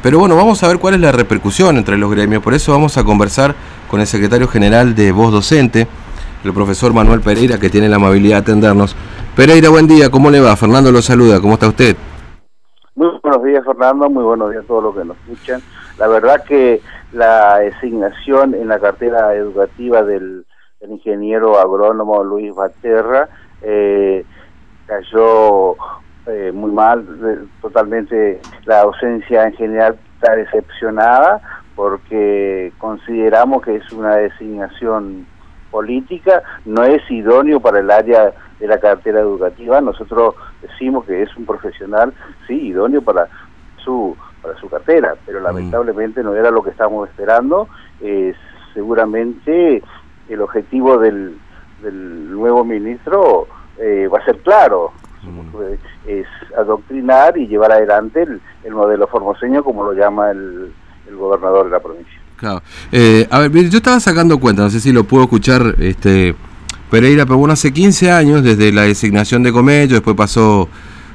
Pero bueno, vamos a ver cuál es la repercusión entre los gremios. Por eso vamos a conversar con el secretario general de Voz Docente, el profesor Manuel Pereira, que tiene la amabilidad de atendernos. Pereira, buen día, ¿cómo le va? Fernando lo saluda, ¿cómo está usted? Muy buenos días, Fernando, muy buenos días a todos los que nos escuchan. La verdad que la designación en la cartera educativa del, ingeniero agrónomo Luis Baterra eh, cayó eh, muy mal, totalmente la ausencia en general está decepcionada porque consideramos que es una designación política, no es idóneo para el área de la cartera educativa, nosotros decimos que es un profesional, sí, idóneo para su para su cartera, pero mm. lamentablemente no era lo que estábamos esperando, eh, seguramente el objetivo del, del nuevo ministro eh, va a ser claro, es adoctrinar y llevar adelante el, modelo formoseño como lo llama el, gobernador de la provincia. Claro. Eh, a ver, yo estaba sacando cuenta, no sé si lo puedo escuchar este Pereira, pero bueno, hace 15 años desde la designación de Comello, después pasó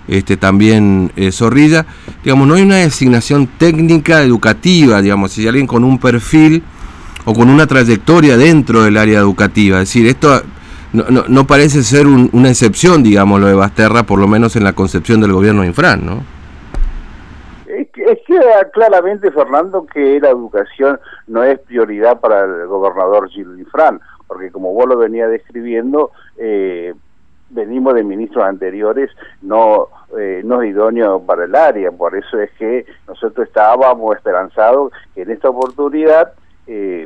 este también eh, Zorrilla, digamos, no hay una designación técnica educativa, digamos, si hay alguien con un perfil o con una trayectoria dentro del área educativa, es decir, esto no, no, parece ser una excepción, digamos, lo de Basterra, por lo menos en la concepción del gobierno de Infran, ¿no? Es que, es queda claramente, Fernando, que la educación no es prioridad para el gobernador Gil Infran, porque como vos lo venía describiendo, eh, venimos de ministros anteriores no eh, no idóneos para el área, por eso es que nosotros estábamos esperanzados que en esta oportunidad eh,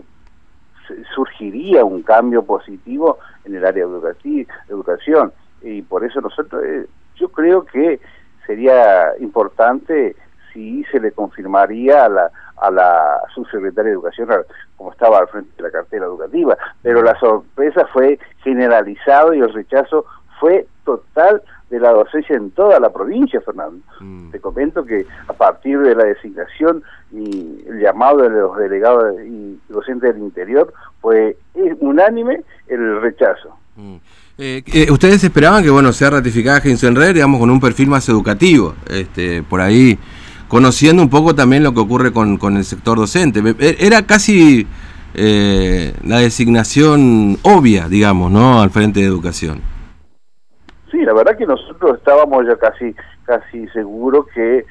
surgiría un cambio positivo en el área educativa, educación. Y por eso nosotros eh, yo creo que sería importante si se le confirmaría a la a la subsecretaria de Educación como estaba al frente de la cartera educativa, pero la sorpresa fue generalizado y el rechazo fue total de la docencia en toda la provincia, Fernando. Mm. Te comento que a partir de la designación y el llamado de los delegados y docentes del interior fue unánime el rechazo. Mm. Eh, eh, ustedes esperaban que bueno sea ratificada Red, digamos, con un perfil más educativo, este, por ahí conociendo un poco también lo que ocurre con, con el sector docente. E, era casi eh, la designación obvia, digamos, ¿no? Al frente de educación. La verdad que nosotros estábamos ya casi casi seguros que,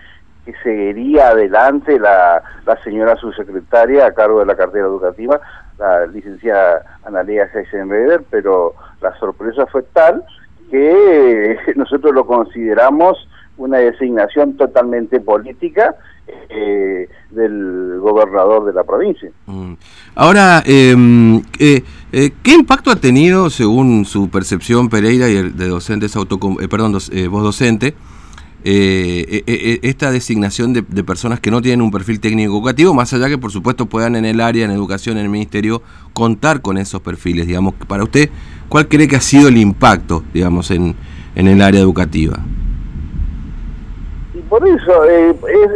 que seguiría adelante la, la señora subsecretaria a cargo de la cartera educativa, la licenciada Analia Heisenberger, pero la sorpresa fue tal que nosotros lo consideramos una designación totalmente política eh, del gobernador de la provincia. Mm. Ahora, em, eh, eh, ¿qué impacto ha tenido, según su percepción Pereira y el de docentes auto, perdón, voz docente, esta designación de, de, personas que no tienen un perfil técnico educativo, más allá que por supuesto puedan en el área, en educación, en el ministerio, contar con esos perfiles, digamos, para usted, ¿cuál cree que ha sido el impacto, digamos, en, en el área educativa? Por eso, eh,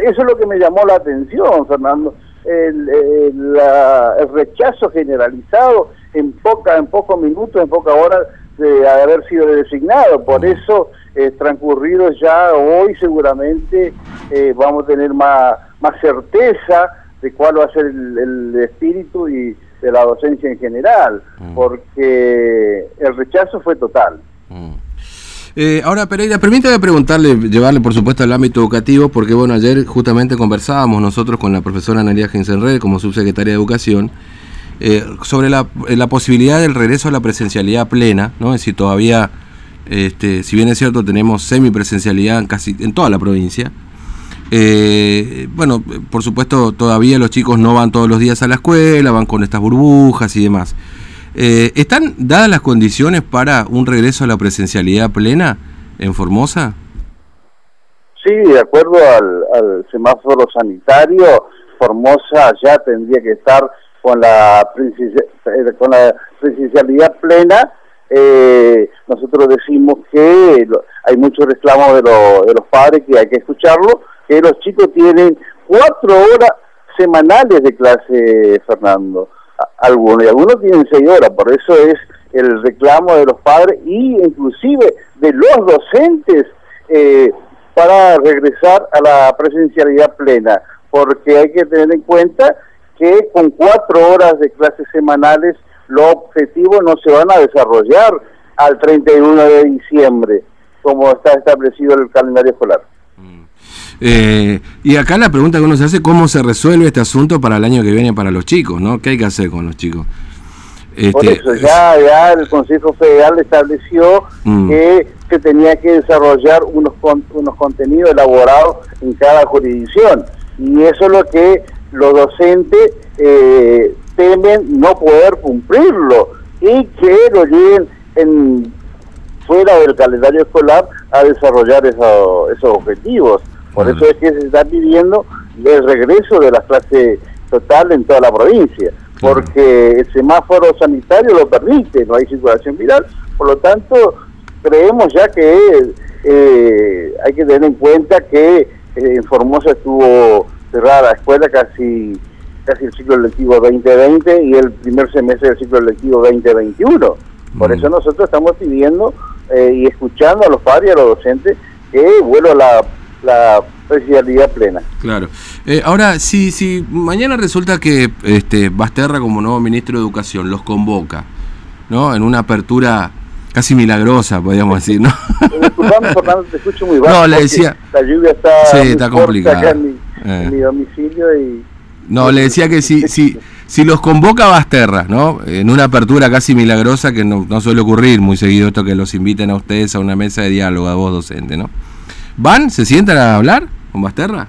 eso es lo que me llamó la atención, Fernando, el, el, rechazo generalizado en poca en pocos minutos, en pocas horas de haber sido designado. Por eso, eh, transcurrido ya hoy, seguramente eh, vamos a tener más, más certeza de cuál va a ser el, espíritu y de la docencia en general, mm. porque el rechazo fue total. Eh, ahora, Pereira, permítame preguntarle, llevarle por supuesto al ámbito educativo, porque bueno, ayer justamente conversábamos nosotros con la profesora Analia Gensenred como subsecretaria de Educación eh, sobre la, posibilidad del regreso a la presencialidad plena, ¿no? Es decir, todavía, este, si bien es cierto, tenemos semipresencialidad en casi en toda la provincia. Eh, bueno, por supuesto, todavía los chicos no van todos los días a la escuela, van con estas burbujas y demás. Eh, ¿Están dadas las condiciones para un regreso a la presencialidad plena en Formosa? Sí, de acuerdo al, semáforo sanitario, Formosa ya tendría que estar con la, eh, con la presencialidad plena. Eh, nosotros decimos que hay muchos reclamos de, de los padres que hay que escucharlo, que los chicos tienen cuatro horas semanales de clase, Fernando algunos, y algunos tienen seis horas, por eso es el reclamo de los padres y inclusive de los docentes eh, para regresar a la presencialidad plena, porque hay que tener en cuenta que con cuatro horas de clases semanales los objetivos no se van a desarrollar al 31 de diciembre, como está establecido en el calendario escolar. Eh, y acá la pregunta que uno se hace, ¿cómo se resuelve este asunto para el año que viene para los chicos? ¿no? ¿Qué hay que hacer con los chicos? Por este, eso, ya, ya el Consejo Federal estableció mm. que se tenía que desarrollar unos, unos contenidos elaborados en cada jurisdicción. Y eso es lo que los docentes eh, temen no poder cumplirlo y que lo lleven en, fuera del calendario escolar a desarrollar esos objetivos. Por eso es que se está pidiendo el regreso de la clase total en toda la provincia porque el semáforo sanitario lo permite, no hay circulación viral, por lo tanto creemos ya que eh, hay que tener en cuenta que eh, en Formosa estuvo cerrada la escuela casi casi el ciclo lectivo 2020 y el primer semestre del ciclo lectivo 2021. Por mm. eso nosotros estamos pidiendo eh, y escuchando a los padres y a los docentes que vuelva la, la presidencialidad plena. Claro. Eh, ahora, si, si mañana resulta que este, Basterra, como nuevo ministro de Educación, los convoca, ¿no? En una apertura casi milagrosa, podríamos decir, ¿no? te escucho muy bajo. No, le decía. La lluvia está, sí, está complicada. en, mi, eh. domicilio y. No, le decía que si, si, si los convoca Basterra, ¿no? En una apertura casi milagrosa que no, no suele ocurrir muy seguido esto que los inviten a ustedes a una mesa de diálogo, a vos docente, ¿no? ¿Van? ¿Se sientan a hablar? con Basterra?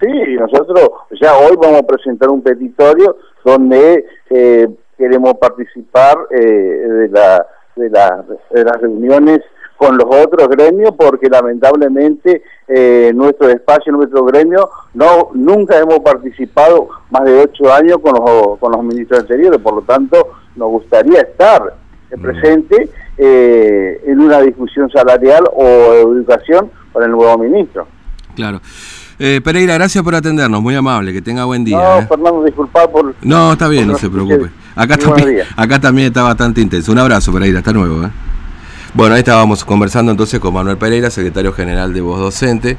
Sí, nosotros ya hoy vamos a presentar un petitorio donde eh, queremos participar eh, de, la, de, de las reuniones con los otros gremios porque lamentablemente eh, nuestro espacio, nuestro gremio, no nunca hemos participado más de ocho años con los, con los ministros anteriores, por lo tanto nos gustaría estar mm. presente en una discusión salarial o educación con el nuevo ministro. Claro. Eh, Pereira, gracias por atendernos, muy amable, que tenga buen día. No, ¿eh? Fernando, disculpa por... No, está bien, no se preocupe. Acá también, acá también está bastante intenso. Un abrazo, Pereira, hasta nuevo. ¿eh? Bueno, ahí estábamos conversando entonces con Manuel Pereira, secretario general de Voz Docente.